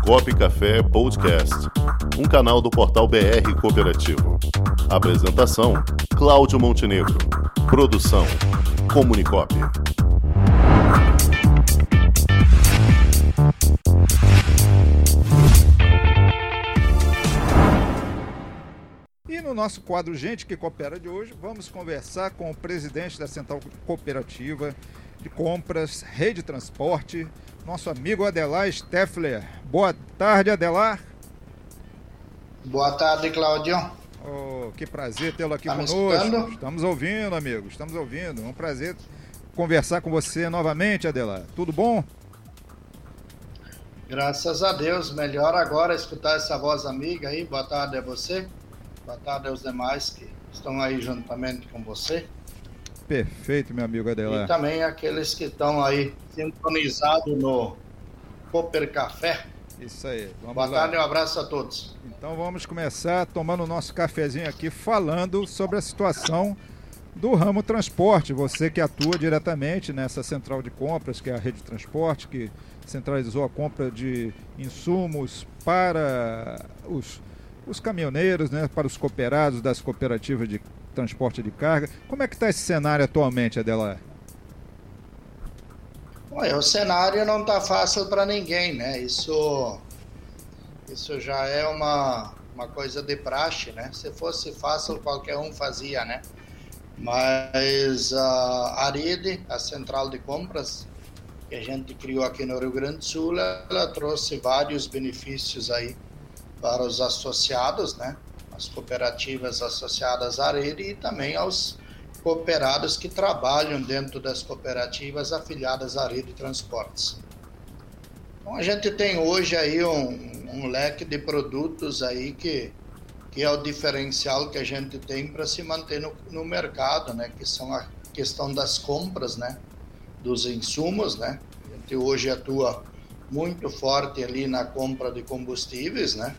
Comunicop Café Podcast, um canal do portal BR Cooperativo. Apresentação: Cláudio Montenegro. Produção: Comunicop. E no nosso quadro Gente que Coopera de hoje, vamos conversar com o presidente da Central Cooperativa de Compras Rede Transporte, nosso amigo Adelar Steffler. Boa tarde, Adelar. Boa tarde, Claudio. Oh, que prazer tê-lo aqui tá conosco. Estamos ouvindo, amigo, estamos ouvindo. É um prazer conversar com você novamente, Adelar. Tudo bom? Graças a Deus, melhor agora escutar essa voz amiga aí. Boa tarde a você, boa tarde aos demais que estão aí juntamente com você. Perfeito, meu amigo Adelar. E também aqueles que estão aí sintonizados no Cooper Café. Isso aí. Vamos Boa tarde e um abraço a todos. Então vamos começar tomando o nosso cafezinho aqui, falando sobre a situação do ramo transporte. Você que atua diretamente nessa central de compras, que é a Rede Transporte, que centralizou a compra de insumos para os, os caminhoneiros, né, para os cooperados das cooperativas de transporte de carga. Como é que está esse cenário atualmente, Adela? Olha, o cenário não está fácil para ninguém, né? Isso, isso já é uma, uma coisa de praxe, né? Se fosse fácil, qualquer um fazia, né? Mas a Aride, a central de compras, que a gente criou aqui no Rio Grande do Sul, ela trouxe vários benefícios aí para os associados, né? As cooperativas associadas à rede e também aos cooperados que trabalham dentro das cooperativas afiliadas à rede de transportes. Então a gente tem hoje aí um, um leque de produtos aí que, que é o diferencial que a gente tem para se manter no, no mercado, né? Que são a questão das compras, né? Dos insumos, né? A gente hoje atua muito forte ali na compra de combustíveis, né?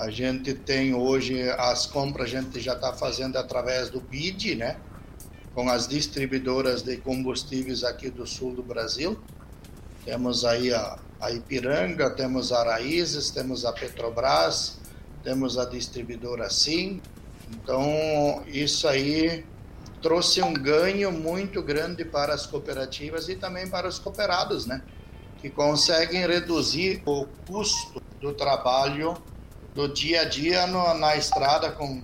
A gente tem hoje as compras, a gente já está fazendo através do BID, né? Com as distribuidoras de combustíveis aqui do sul do Brasil. Temos aí a, a Ipiranga, temos a Raízes, temos a Petrobras, temos a distribuidora Sim. Então, isso aí trouxe um ganho muito grande para as cooperativas e também para os cooperados, né? Que conseguem reduzir o custo do trabalho do dia a dia no, na estrada com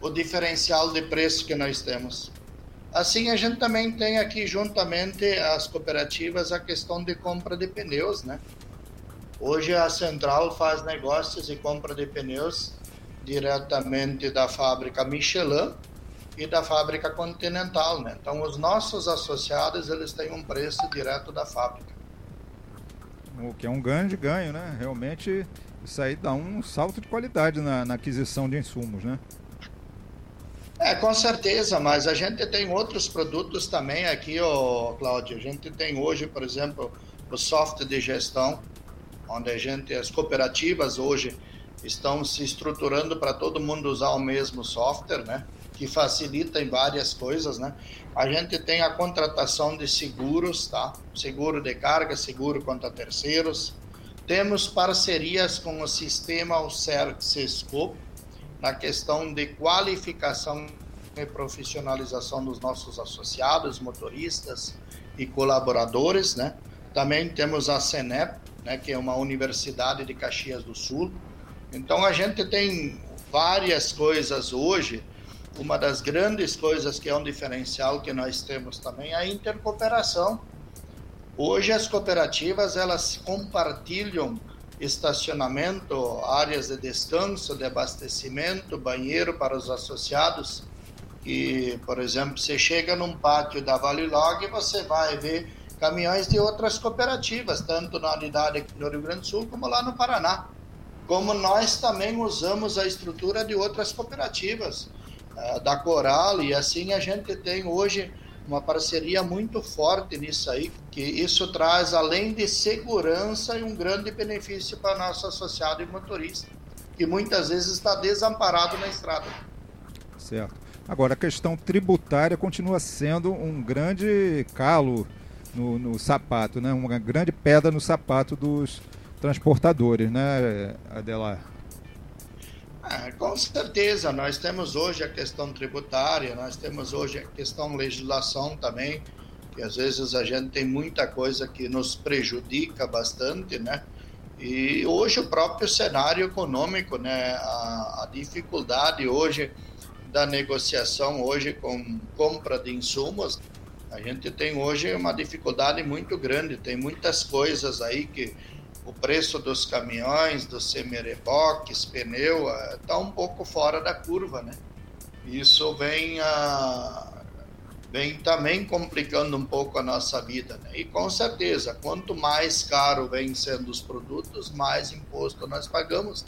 o diferencial de preço que nós temos. Assim, a gente também tem aqui, juntamente as cooperativas, a questão de compra de pneus, né? Hoje a Central faz negócios e compra de pneus diretamente da fábrica Michelin e da fábrica Continental, né? Então, os nossos associados, eles têm um preço direto da fábrica. O que é um grande ganho, né? Realmente isso aí dá um salto de qualidade na, na aquisição de insumos, né? É, com certeza, mas a gente tem outros produtos também aqui, ó, Cláudio. A gente tem hoje, por exemplo, o software de gestão, onde a gente, as cooperativas hoje estão se estruturando para todo mundo usar o mesmo software, né? Que facilita em várias coisas, né? A gente tem a contratação de seguros, tá? Seguro de carga, seguro contra terceiros, temos parcerias com o sistema Sescope na questão de qualificação e profissionalização dos nossos associados, motoristas e colaboradores, né? Também temos a CENEP, né, que é uma universidade de Caxias do Sul. Então a gente tem várias coisas hoje. Uma das grandes coisas que é um diferencial que nós temos também é a intercooperação Hoje as cooperativas elas compartilham estacionamento, áreas de descanso, de abastecimento, banheiro para os associados. E, por exemplo, você chega num pátio da Vale Log e você vai ver caminhões de outras cooperativas, tanto na unidade aqui no Rio Grande do Sul como lá no Paraná. Como nós também usamos a estrutura de outras cooperativas, eh, da Coral, e assim a gente tem hoje uma parceria muito forte nisso aí, que isso traz, além de segurança, um grande benefício para nosso associado e motorista, que muitas vezes está desamparado na estrada. Certo. Agora, a questão tributária continua sendo um grande calo no, no sapato, né? uma grande pedra no sapato dos, transportadores, né, Adelar? Ah, com certeza, nós temos hoje a questão tributária, nós temos hoje a questão legislação também, que às vezes a gente tem muita coisa que nos prejudica bastante, né? E hoje o próprio cenário econômico, né? A, a dificuldade hoje da negociação hoje com compra de insumos, a gente tem hoje uma dificuldade muito grande, tem muitas coisas aí que o preço dos caminhões, dos semireboques, pneu, está um pouco fora da curva, né? Isso vem, a, vem também complicando um pouco a nossa vida, né? E com certeza, quanto mais caro vem sendo os produtos, mais imposto nós pagamos.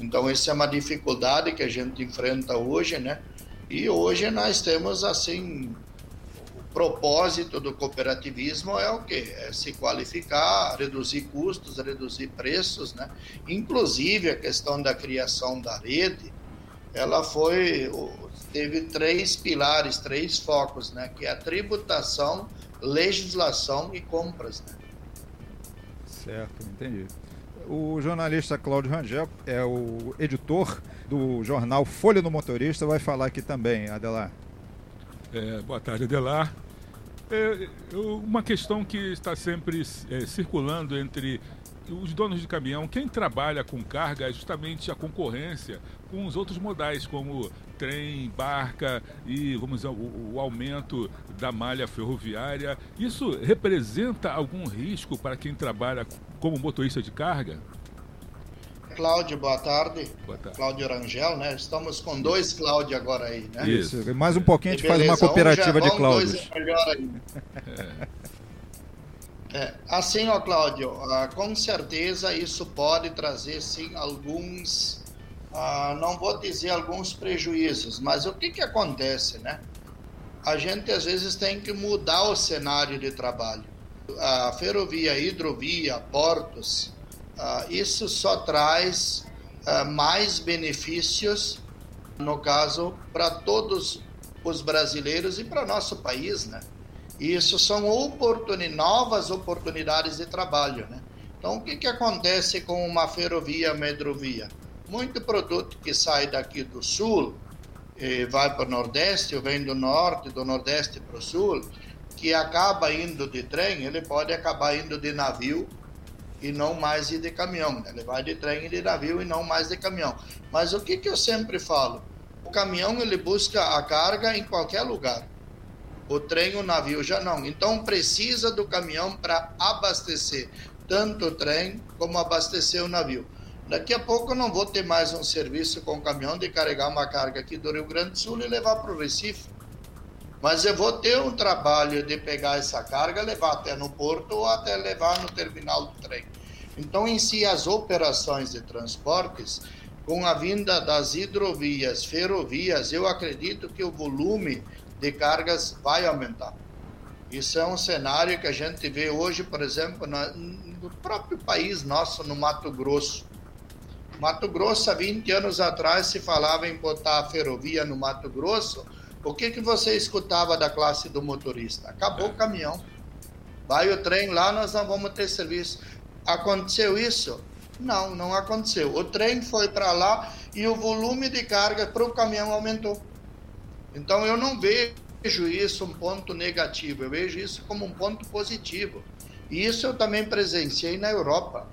Então, essa é uma dificuldade que a gente enfrenta hoje, né? E hoje nós temos, assim, propósito do cooperativismo é o quê? É se qualificar, reduzir custos, reduzir preços, né? Inclusive a questão da criação da rede, ela foi teve três pilares, três focos, né? Que é a tributação, legislação e compras, né? Certo, entendi. O jornalista Cláudio Rangel é o editor do jornal Folha do Motorista, vai falar aqui também, Adelar. É, boa tarde, Adelar. É, uma questão que está sempre é, circulando entre os donos de caminhão, quem trabalha com carga é justamente a concorrência com os outros modais, como trem, barca e vamos dizer, o, o, aumento da malha ferroviária. Isso representa algum risco para quem trabalha como motorista de carga? Cláudio, boa tarde. Boa tarde. Cláudio Rangel, né? Estamos com dois Cláudio agora aí, né? Isso. Mais um pouquinho a gente faz uma cooperativa um de Cláudios. É, assim, ó, Cláudio, ah, com certeza isso pode trazer, sim, alguns, ah, não vou dizer alguns prejuízos, mas o que que acontece, né? A gente, às vezes, tem que mudar o cenário de trabalho. A ferrovia, a hidrovia, portos, Uh, isso só traz uh, mais benefícios, no caso, para todos os brasileiros e para nosso país, né? Isso são oportuni novas oportunidades de trabalho, né? Então, o que, que acontece com uma ferrovia, uma hidrovia? Muito produto que sai daqui do sul e vai para o nordeste, ou vem do norte, do nordeste para o sul, que acaba indo de trem, ele pode acabar indo de navio e não mais ir de caminhão. Né? Ele vai de trem e de navio e não mais de caminhão. Mas o que, que eu sempre falo? O caminhão ele busca a carga em qualquer lugar. O trem, o navio já não. Então precisa do caminhão para abastecer tanto o trem como abastecer o navio. Daqui a pouco eu não vou ter mais um serviço com caminhão de carregar uma carga aqui do Rio Grande do Sul e levar para o Recife. Mas eu vou ter um trabalho de pegar essa carga, levar até no porto ou até levar no terminal do trem. Então, em si, as operações de transportes, com a vinda das hidrovias, ferrovias, eu acredito que o volume de cargas vai aumentar. Isso é um cenário que a gente vê hoje, por exemplo, no próprio país nosso, no Mato Grosso. Mato Grosso, há 20 anos atrás, se falava em botar a ferrovia no Mato Grosso o que, que você escutava da classe do motorista? Acabou o caminhão. Vai o trem lá, nós não vamos ter serviço. Aconteceu isso? Não, não aconteceu. O trem foi para lá e o volume de carga para o caminhão aumentou. Então eu não vejo isso um ponto negativo, eu vejo isso como um ponto positivo. E isso eu também presenciei na Europa.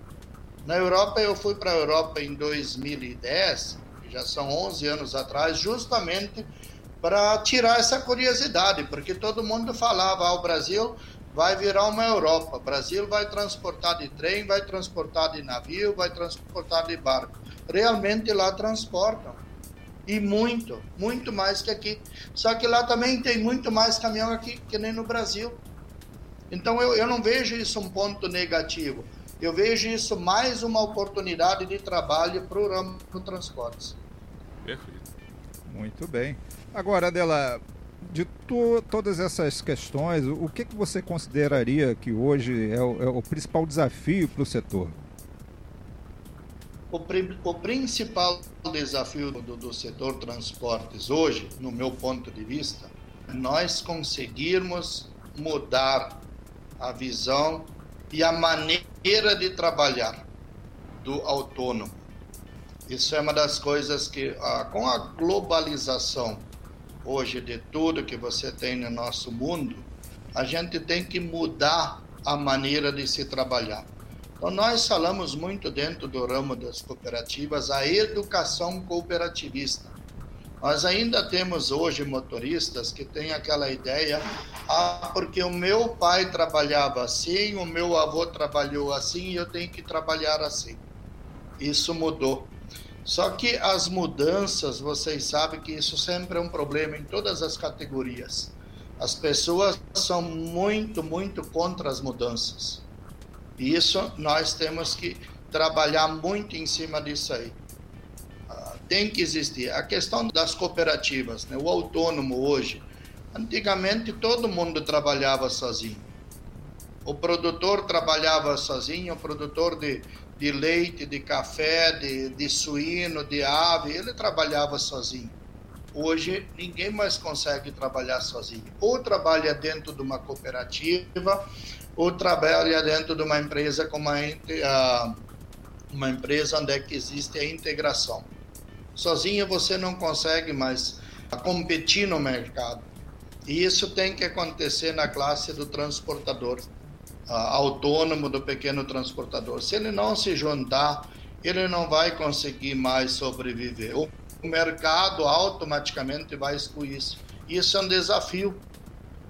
Na Europa, eu fui para a Europa em 2010, já são 11 anos atrás, justamente para tirar essa curiosidade, porque todo mundo falava: ah, o Brasil vai virar uma Europa, o Brasil vai transportar de trem, vai transportar de navio, vai transportar de barco. Realmente lá transportam. E muito, muito mais que aqui. Só que lá também tem muito mais caminhão aqui que nem no Brasil. Então eu, eu não vejo isso um ponto negativo. Eu vejo isso mais uma oportunidade de trabalho para o ramo do transportes. Perfeito. Muito bem. Agora, Adela, de to todas essas questões, o que, que você consideraria que hoje é o, é o principal desafio para o setor? O, o principal desafio do, do setor transportes hoje, no meu ponto de vista, nós conseguirmos mudar a visão e a maneira de trabalhar. do autônomo. Isso é uma das coisas que, ah, com a globalização hoje de tudo que você tem no nosso mundo, a gente tem que mudar a maneira de se trabalhar. Então, nós falamos muito dentro do ramo das cooperativas a educação cooperativista. Nós ainda temos hoje motoristas que têm aquela ideia, ah, porque o meu pai trabalhava assim, o meu avô trabalhou assim, eu tenho que trabalhar assim. Isso mudou. Só que as mudanças, vocês sabem que isso sempre é um problema em todas as categorias. As pessoas são muito, muito contra as mudanças. E isso nós temos que trabalhar muito em cima disso aí. Ah, tem que existir. A questão das cooperativas, né? o autônomo hoje. Antigamente todo mundo trabalhava sozinho. O produtor trabalhava sozinho, o produtor de, de leite, de café, de, de suíno, de ave, ele trabalhava sozinho. Hoje ninguém mais consegue trabalhar sozinho. Ou trabalha dentro de uma cooperativa, ou trabalha dentro de uma empresa como a, uma empresa onde é que existe a integração. Sozinho você não consegue mais competir no mercado. E isso tem que acontecer na classe do transportador uh, autônomo, do pequeno transportador. Se ele não se juntar, ele não vai conseguir mais sobreviver. O o mercado automaticamente vai excluir isso. Isso é um desafio.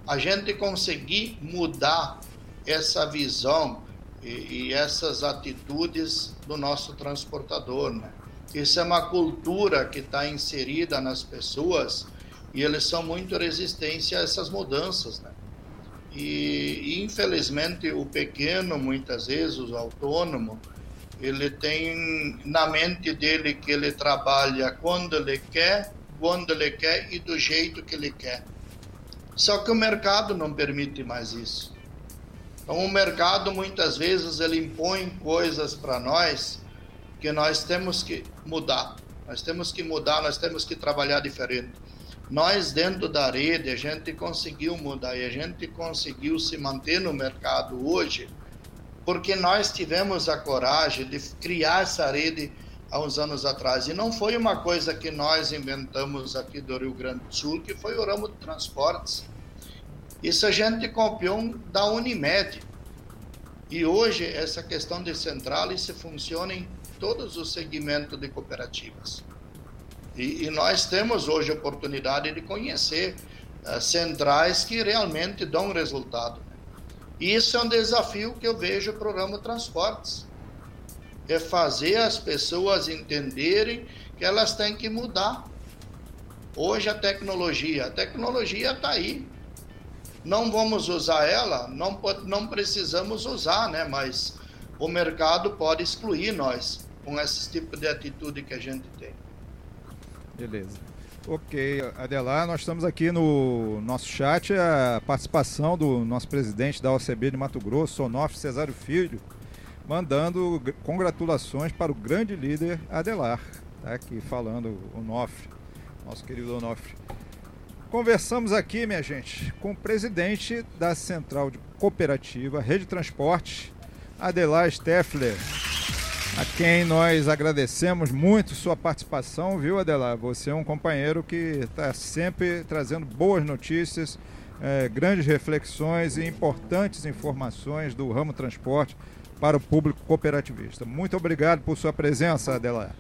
A gente conseguir mudar essa visão e, e essas atitudes do nosso transportador, né? Isso é uma cultura que está inserida nas pessoas e eles são muito resistentes a essas mudanças, né? E, infelizmente o pequeno, muitas vezes, o autônomo, ele tem na mente dele que ele trabalha quando ele quer, quando ele quer e do jeito que ele quer. Só que o mercado não permite mais isso. Então o mercado muitas vezes ele impõe coisas para nós que nós temos que mudar. Nós temos que mudar, nós temos que trabalhar diferente. Nós dentro da rede a gente conseguiu mudar e a gente conseguiu se manter no mercado hoje porque nós tivemos a coragem de criar essa rede há uns anos atrás. E não foi uma coisa que nós inventamos aqui do Rio Grande do Sul, que foi o ramo de transportes. Isso a gente copiou da Unimed. E hoje essa questão de central isso funciona em todos os segmentos de cooperativas. E, e nós temos hoje a oportunidade de conhecer uh, centrais que realmente dão resultado. Isso é um desafio que eu vejo o ramo transportes. É fazer as pessoas entenderem que elas têm que mudar. Hoje a tecnologia, a tecnologia está aí. Não vamos usar ela, não, não precisamos usar, né? Mas o mercado pode excluir nós com esse tipo de atitude que a gente tem. Beleza. Ok, Adelar, nós estamos aqui no nosso chat a participação do nosso presidente da OCB de Mato Grosso, Onofre Cesário Filho, mandando congratulações para o grande líder Adelar. Está aqui falando Onofre, nosso querido Onofre. Conversamos aqui, minha gente, com o presidente da Central de Cooperativa Rede Transporte, Adelar Steffler a quem nós agradecemos muito sua participação, viu, Adelar? Você é um companheiro que está sempre trazendo boas notícias, é, grandes reflexões e importantes informações do ramo transporte para o público cooperativista. Muito obrigado por sua presença, Adelar.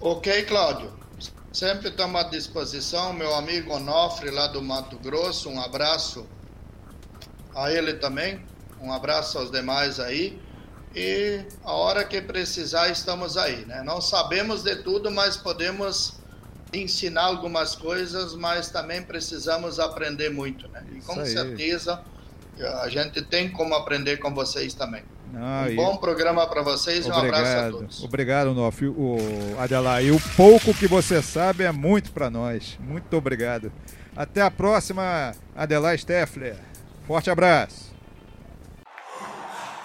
Ok, Cláudio. Sempre estamos à disposição, meu amigo Onofre, lá do Mato Grosso. Um abraço a ele também. Um abraço aos demais aí e a hora que precisar estamos aí, né? Não sabemos de tudo, mas podemos ensinar algumas coisas, mas também precisamos aprender muito, né? E com certeza a gente tem como aprender com vocês também. Ah, um bom programa para vocês Obrigado. e um abraço a todos. Obrigado, Nof. O Adelar, e o pouco que você sabe é muito para nós. Muito obrigado. Até a próxima, Adelar Steffler. Forte abraço.